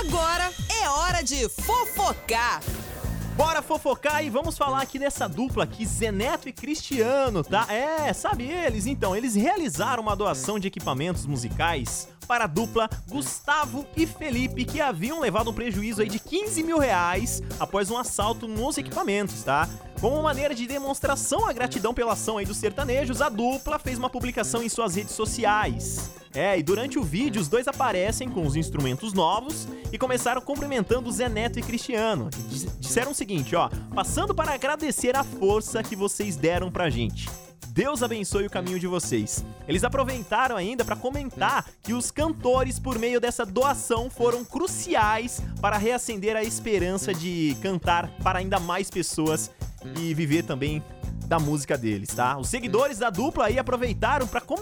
Agora é hora de fofocar. Bora fofocar e vamos falar aqui dessa dupla aqui, Zeneto e Cristiano, tá? É, sabe eles? Então, eles realizaram uma doação de equipamentos musicais para a dupla Gustavo e Felipe, que haviam levado um prejuízo aí de 15 mil reais após um assalto nos equipamentos, tá? Como maneira de demonstração à gratidão pela ação aí dos sertanejos, a dupla fez uma publicação em suas redes sociais. É, e durante o vídeo os dois aparecem com os instrumentos novos e começaram cumprimentando Zé Neto e Cristiano. Disseram o seguinte, ó, passando para agradecer a força que vocês deram pra gente. Deus abençoe o caminho de vocês. Eles aproveitaram ainda para comentar que os cantores, por meio dessa doação, foram cruciais para reacender a esperança de cantar para ainda mais pessoas e viver também da música deles, tá? Os seguidores da dupla aí aproveitaram para com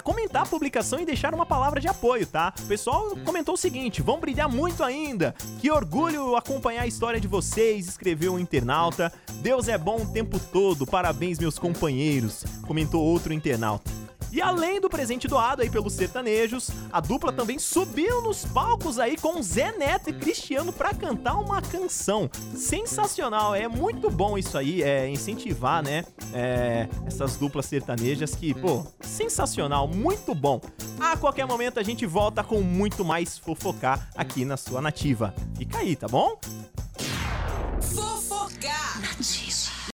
comentar a publicação e deixar uma palavra de apoio, tá? O pessoal comentou o seguinte: vão brilhar muito ainda. Que orgulho acompanhar a história de vocês, escreveu o um internauta. Deus é bom o tempo todo. Parabéns, meus companheiros, comentou outro internauta. E além do presente doado aí pelos sertanejos, a dupla também subiu nos palcos aí com Zé Neto e Cristiano para cantar uma canção. Sensacional, é muito bom isso aí, é incentivar, né? É, essas duplas sertanejas que, pô, sensacional, muito bom. A qualquer momento a gente volta com muito mais fofocar aqui na sua nativa. Fica aí, tá bom?